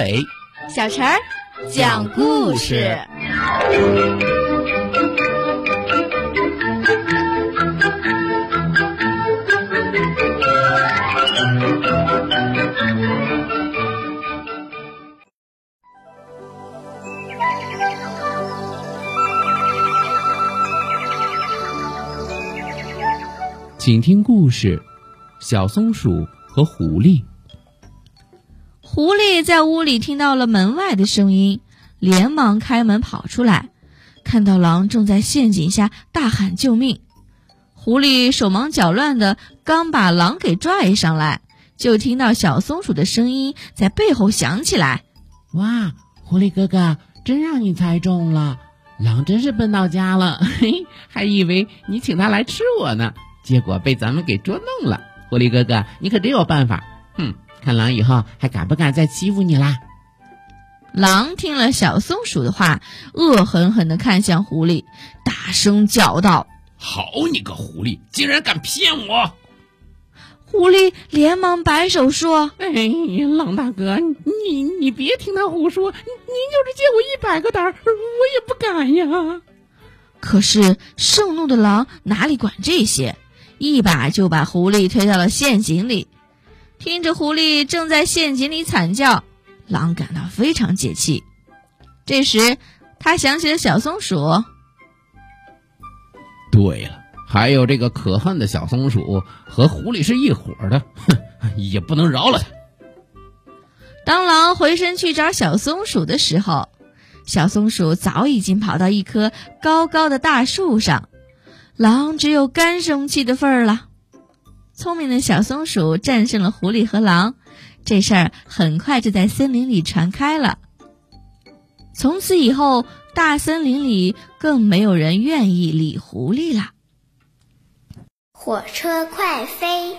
阿伟，小陈儿讲故事。请听故事：小松鼠和狐狸。狐狸在屋里听到了门外的声音，连忙开门跑出来，看到狼正在陷阱下大喊救命。狐狸手忙脚乱的刚把狼给拽上来，就听到小松鼠的声音在背后响起来：“哇，狐狸哥哥，真让你猜中了！狼真是笨到家了，嘿，还以为你请他来吃我呢。”结果被咱们给捉弄了，狐狸哥哥，你可真有办法！哼，看狼以后还敢不敢再欺负你啦？狼听了小松鼠的话，恶狠狠地看向狐狸，大声叫道：“好你个狐狸，竟然敢骗我！”狐狸连忙摆手说：“哎呀，狼大哥，你你别听他胡说，您就是借我一百个胆儿，我也不敢呀。”可是盛怒的狼哪里管这些？一把就把狐狸推到了陷阱里，听着狐狸正在陷阱里惨叫，狼感到非常解气。这时，他想起了小松鼠。对了，还有这个可恨的小松鼠和狐狸是一伙的，哼，也不能饶了他。当狼回身去找小松鼠的时候，小松鼠早已经跑到一棵高高的大树上。狼只有干生气的份儿了。聪明的小松鼠战胜了狐狸和狼，这事儿很快就在森林里传开了。从此以后，大森林里更没有人愿意理狐狸了。火车快飞。